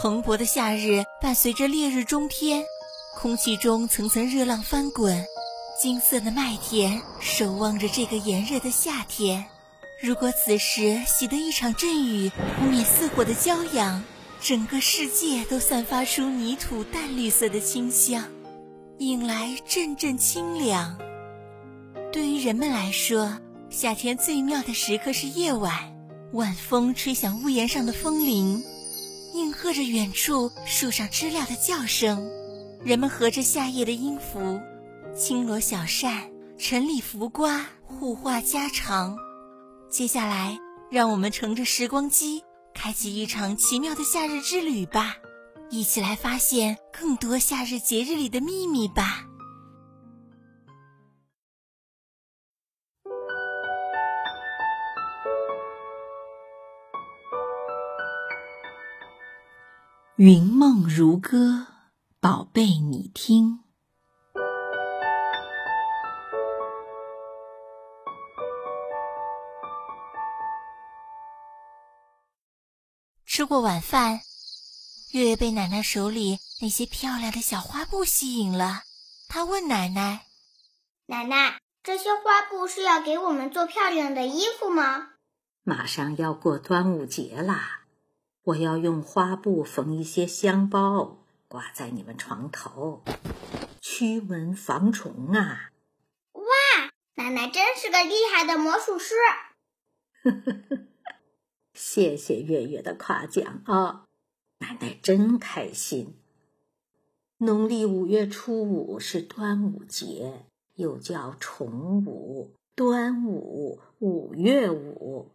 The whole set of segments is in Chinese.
蓬勃的夏日伴随着烈日中天，空气中层层热浪翻滚，金色的麦田守望着这个炎热的夏天。如果此时喜得一场阵雨扑灭似火的骄阳，整个世界都散发出泥土淡绿色的清香，引来阵阵清凉。对于人们来说，夏天最妙的时刻是夜晚，晚风吹响屋檐上的风铃，应和着远处树上知了的叫声。人们合着夏夜的音符，轻罗小扇，晨里浮瓜，互话家常。接下来，让我们乘着时光机，开启一场奇妙的夏日之旅吧！一起来发现更多夏日节日里的秘密吧！云梦如歌，宝贝，你听。吃过晚饭，月月被奶奶手里那些漂亮的小花布吸引了。她问奶奶：“奶奶，这些花布是要给我们做漂亮的衣服吗？”马上要过端午节啦，我要用花布缝一些香包，挂在你们床头，驱蚊防虫啊！哇，奶奶真是个厉害的魔术师！呵呵呵。谢谢月月的夸奖啊，奶奶真开心。农历五月初五是端午节，又叫重五、端午、五月五。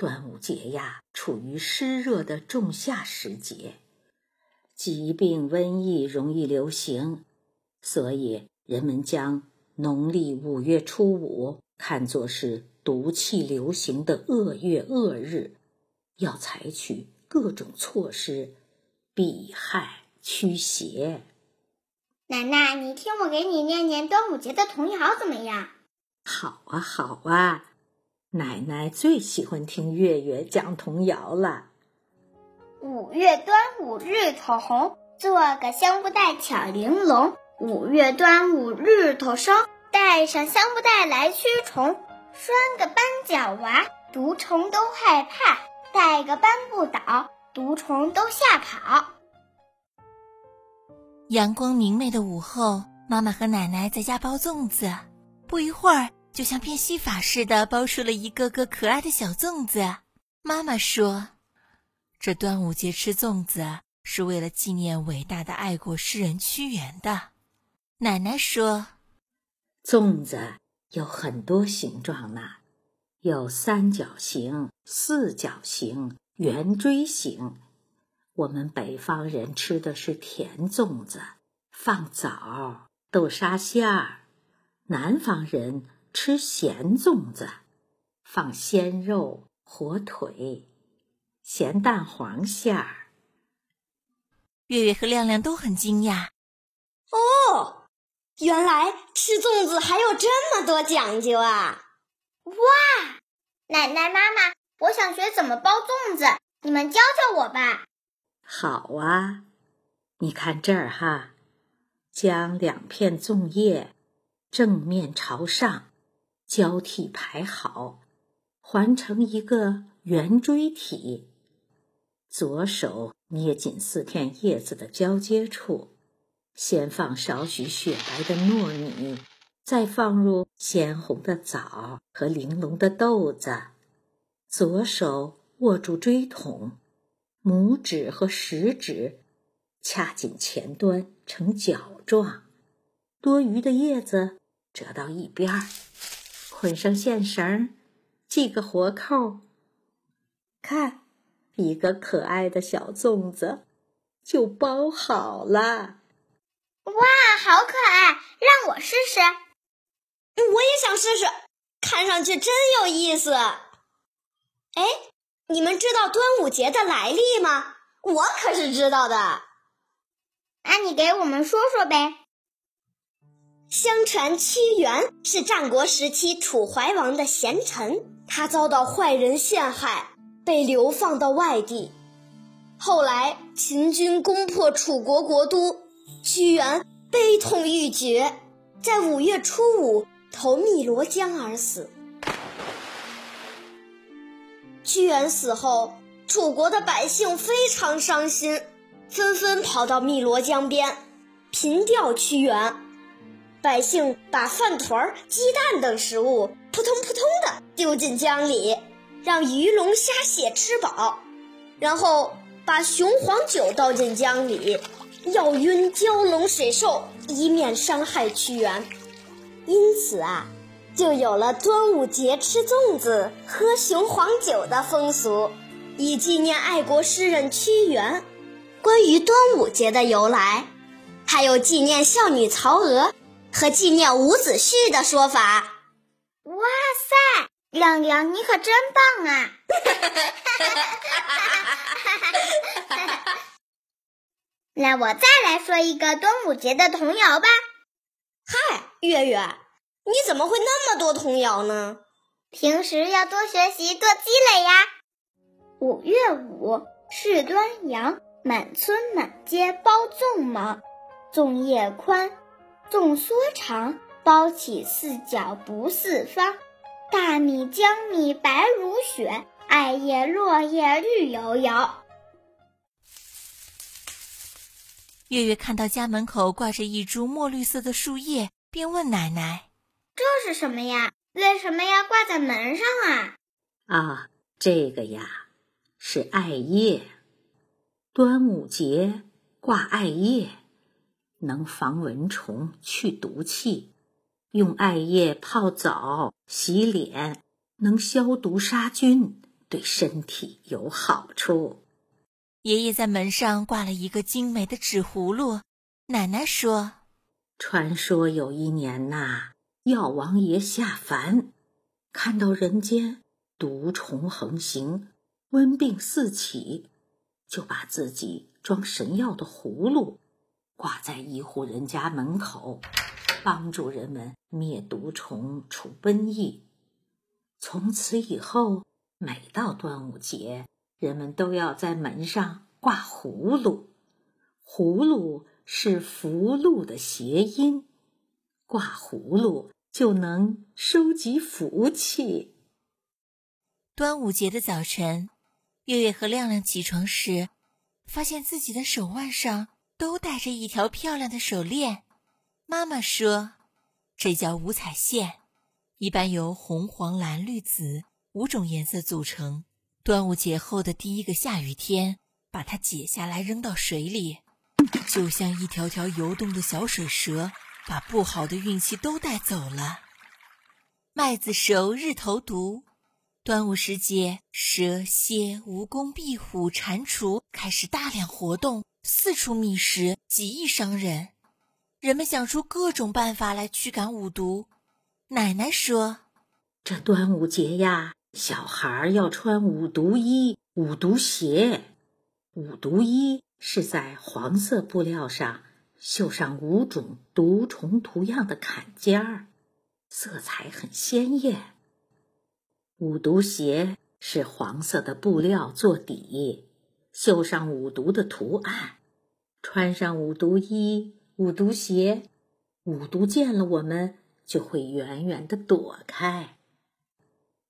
端午节呀，处于湿热的仲夏时节，疾病瘟疫容易流行，所以人们将农历五月初五看作是。毒气流行的恶月恶日，要采取各种措施，避害驱邪。奶奶，你听我给你念念端午节的童谣怎么样？好啊，好啊，奶奶最喜欢听月月讲童谣了。五月端午日头红，做个香布袋巧玲珑。五月端午日头升，带上香布袋来驱虫。拴个斑脚娃，毒虫都害怕；带个斑不倒，毒虫都吓跑。阳光明媚的午后，妈妈和奶奶在家包粽子，不一会儿就像变戏法似的包出了一个个可爱的小粽子。妈妈说：“这端午节吃粽子是为了纪念伟大的爱国诗人屈原的。”奶奶说：“粽子。”有很多形状呢，有三角形、四角形、圆锥形。我们北方人吃的是甜粽子，放枣、豆沙馅儿；南方人吃咸粽子，放鲜肉、火腿、咸蛋黄馅儿。月月和亮亮都很惊讶。哦。原来吃粽子还有这么多讲究啊！哇，奶奶妈妈，我想学怎么包粽子，你们教教我吧。好啊，你看这儿哈，将两片粽叶正面朝上交替排好，环成一个圆锥体。左手捏紧四片叶子的交接处。先放少许雪白的糯米，再放入鲜红的枣和玲珑的豆子。左手握住锥筒，拇指和食指掐紧前端成角状，多余的叶子折到一边儿，捆上线绳，系个活扣。看，一个可爱的小粽子就包好了。哇，好可爱！让我试试。我也想试试，看上去真有意思。哎，你们知道端午节的来历吗？我可是知道的。那你给我们说说呗。相传屈原是战国时期楚怀王的贤臣，他遭到坏人陷害，被流放到外地。后来秦军攻破楚国国都，屈原悲痛欲绝，在五月初五投汨罗江而死。屈原死后，楚国的百姓非常伤心，纷纷跑到汨罗江边，凭吊屈原。百姓把饭团、鸡蛋等食物扑通扑通的丢进江里，让鱼龙虾蟹吃饱，然后把雄黄酒倒进江里，要晕蛟龙水兽，以免伤害屈原。因此啊，就有了端午节吃粽子、喝雄黄酒的风俗，以纪念爱国诗人屈原。关于端午节的由来，还有纪念孝女曹娥。和纪念伍子胥的说法。哇塞，亮亮，你可真棒啊！那我再来说一个端午节的童谣吧。嗨，月月，你怎么会那么多童谣呢？平时要多学习，多积累呀。五月五是端阳，满村满街包粽忙，粽叶宽。粽缩长，包起四角不四方。大米江米白如雪，艾叶落叶绿油油。月月看到家门口挂着一株墨绿色的树叶，便问奶奶：“这是什么呀？为什么要挂在门上啊？”“啊，这个呀，是艾叶。端午节挂艾叶。”能防蚊虫、去毒气，用艾叶泡澡、洗脸，能消毒杀菌，对身体有好处。爷爷在门上挂了一个精美的纸葫芦。奶奶说：“传说有一年呐，药王爷下凡，看到人间毒虫横行，瘟病四起，就把自己装神药的葫芦。”挂在一户人家门口，帮助人们灭毒虫、除瘟疫。从此以后，每到端午节，人们都要在门上挂葫芦。葫芦是福禄的谐音，挂葫芦就能收集福气。端午节的早晨，月月和亮亮起床时，发现自己的手腕上。都戴着一条漂亮的手链。妈妈说，这叫五彩线，一般由红、黄、蓝、绿、紫五种颜色组成。端午节后的第一个下雨天，把它解下来扔到水里，就像一条条游动的小水蛇，把不好的运气都带走了。麦子熟，日头毒。端午时节，蛇蝎、蜈蚣、壁虎、蟾蜍开始大量活动。四处觅食，极易伤人。人们想出各种办法来驱赶五毒。奶奶说：“这端午节呀，小孩要穿五毒衣、五毒鞋。五毒衣是在黄色布料上绣上五种毒虫图样的坎肩儿，色彩很鲜艳。五毒鞋是黄色的布料做底。”绣上五毒的图案，穿上五毒衣、五毒鞋，五毒见了我们就会远远的躲开。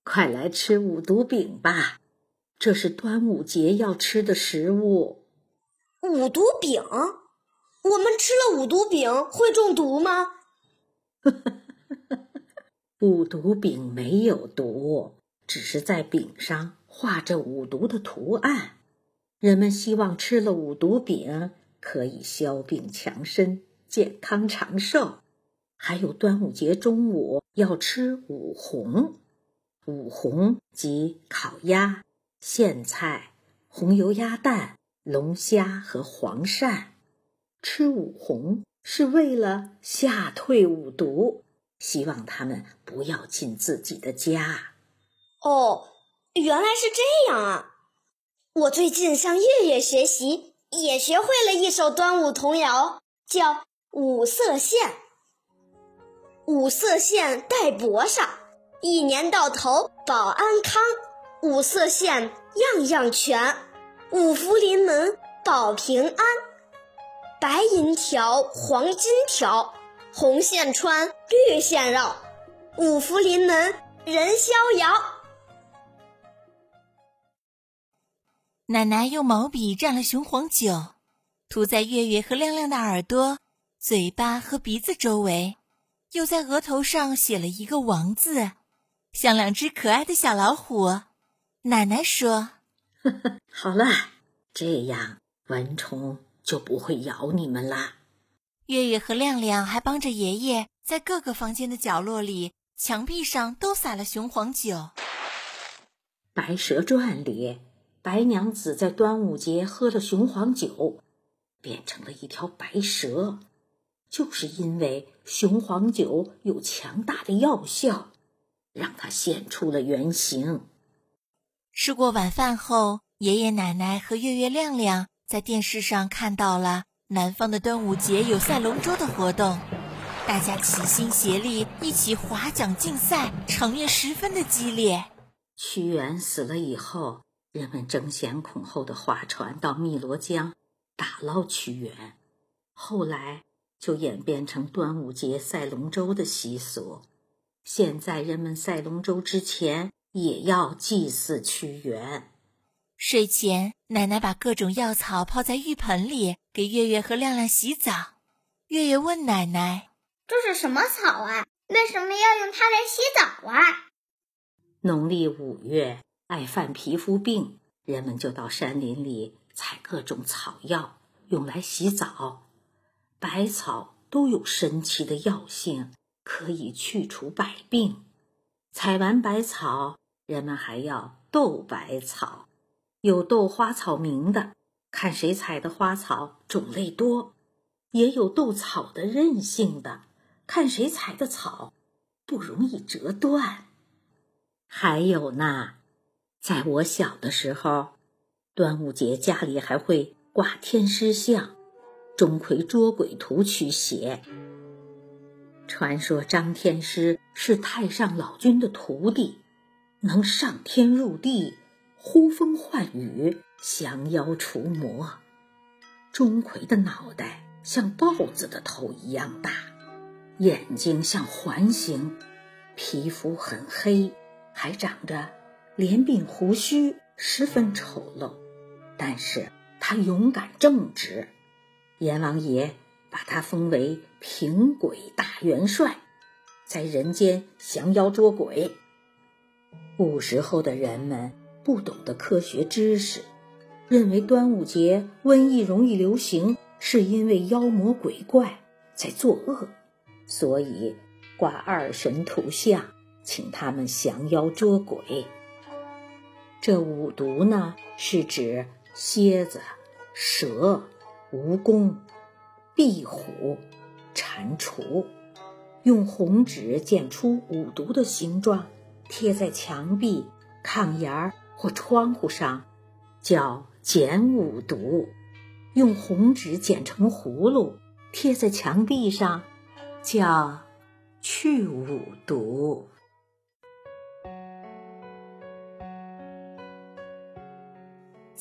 快来吃五毒饼吧，这是端午节要吃的食物。五毒饼，我们吃了五毒饼会中毒吗？五毒饼没有毒，只是在饼上画着五毒的图案。人们希望吃了五毒饼可以消病强身、健康长寿。还有端午节中午要吃五红，五红即烤鸭、苋菜、红油鸭蛋、龙虾和黄鳝。吃五红是为了吓退五毒，希望他们不要进自己的家。哦，原来是这样啊！我最近向月月学习，也学会了一首端午童谣，叫《五色线》。五色线戴脖上，一年到头保安康。五色线样样全，五福临门保平安。白银条，黄金条，红线穿，绿线绕，五福临门人逍遥。奶奶用毛笔蘸了雄黄酒，涂在月月和亮亮的耳朵、嘴巴和鼻子周围，又在额头上写了一个“王”字，像两只可爱的小老虎。奶奶说：“呵呵，好了，这样蚊虫。”就不会咬你们啦。月月和亮亮还帮着爷爷在各个房间的角落里、墙壁上都撒了雄黄酒。《白蛇传》里，白娘子在端午节喝了雄黄酒，变成了一条白蛇，就是因为雄黄酒有强大的药效，让她现出了原形。吃过晚饭后，爷爷奶奶和月月、亮亮。在电视上看到了南方的端午节有赛龙舟的活动，大家齐心协力一起划桨竞赛，场面十分的激烈。屈原死了以后，人们争先恐后的划船到汨罗江打捞屈原，后来就演变成端午节赛龙舟的习俗。现在人们赛龙舟之前也要祭祀屈原。睡前，奶奶把各种药草泡在浴盆里，给月月和亮亮洗澡。月月问奶奶：“这是什么草啊？为什么要用它来洗澡啊？”农历五月，爱犯皮肤病，人们就到山林里采各种草药，用来洗澡。百草都有神奇的药性，可以去除百病。采完百草，人们还要斗百草。有斗花草名的，看谁采的花草种类多；也有斗草的韧性的，看谁采的草不容易折断。还有呢，在我小的时候，端午节家里还会挂天师像、钟馗捉鬼图驱邪。传说张天师是太上老君的徒弟，能上天入地。呼风唤雨，降妖除魔。钟馗的脑袋像豹子的头一样大，眼睛像环形，皮肤很黑，还长着连鬓胡须，十分丑陋。但是他勇敢正直，阎王爷把他封为平鬼大元帅，在人间降妖捉鬼。古时候的人们。不懂得科学知识，认为端午节瘟疫容易流行，是因为妖魔鬼怪在作恶，所以挂二神图像，请他们降妖捉鬼。这五毒呢，是指蝎子、蛇、蜈蚣、壁虎、蟾蜍，用红纸剪出五毒的形状，贴在墙壁、炕沿儿。或窗户上，叫剪五毒；用红纸剪成葫芦，贴在墙壁上，叫去五毒。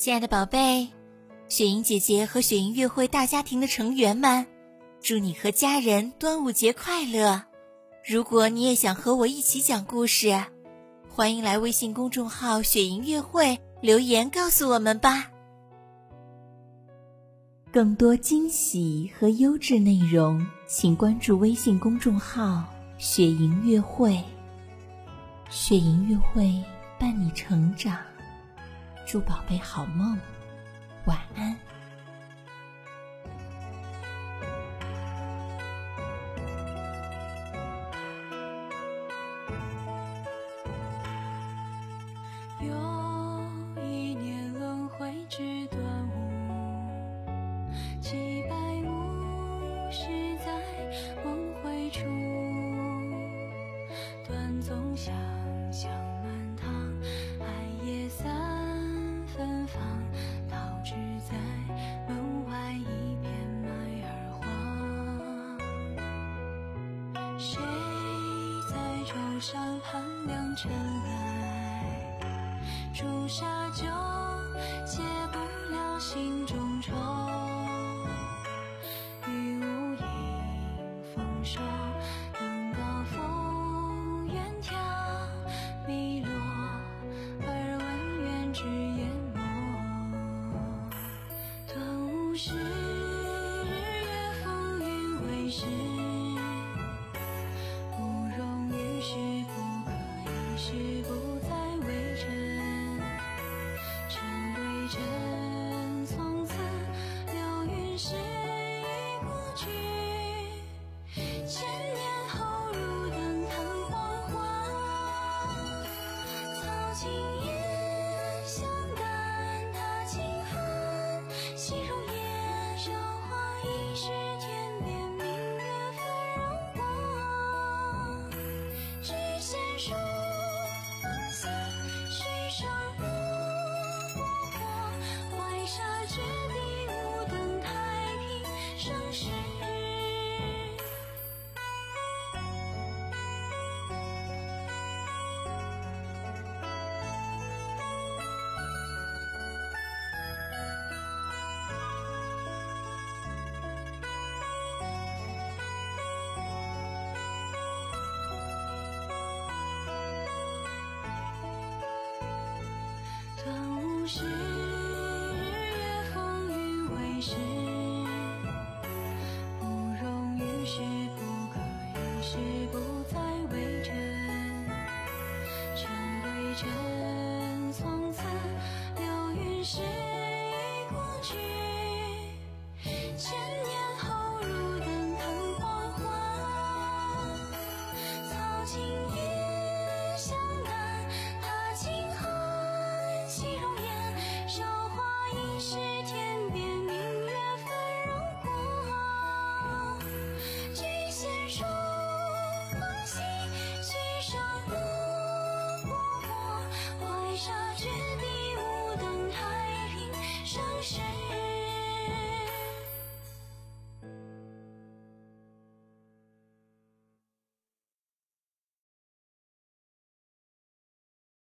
亲爱的宝贝，雪莹姐姐和雪莹月会大家庭的成员们，祝你和家人端午节快乐！如果你也想和我一起讲故事。欢迎来微信公众号“雪莹乐会”留言告诉我们吧。更多惊喜和优质内容，请关注微信公众号“雪莹乐会”。雪莹乐会伴你成长，祝宝贝好梦，晚安。尘埃，朱砂酒解不了心中愁。雨雾影风收，登高峰远眺，迷落而闻远之烟漠。端午时，日月风云为诗。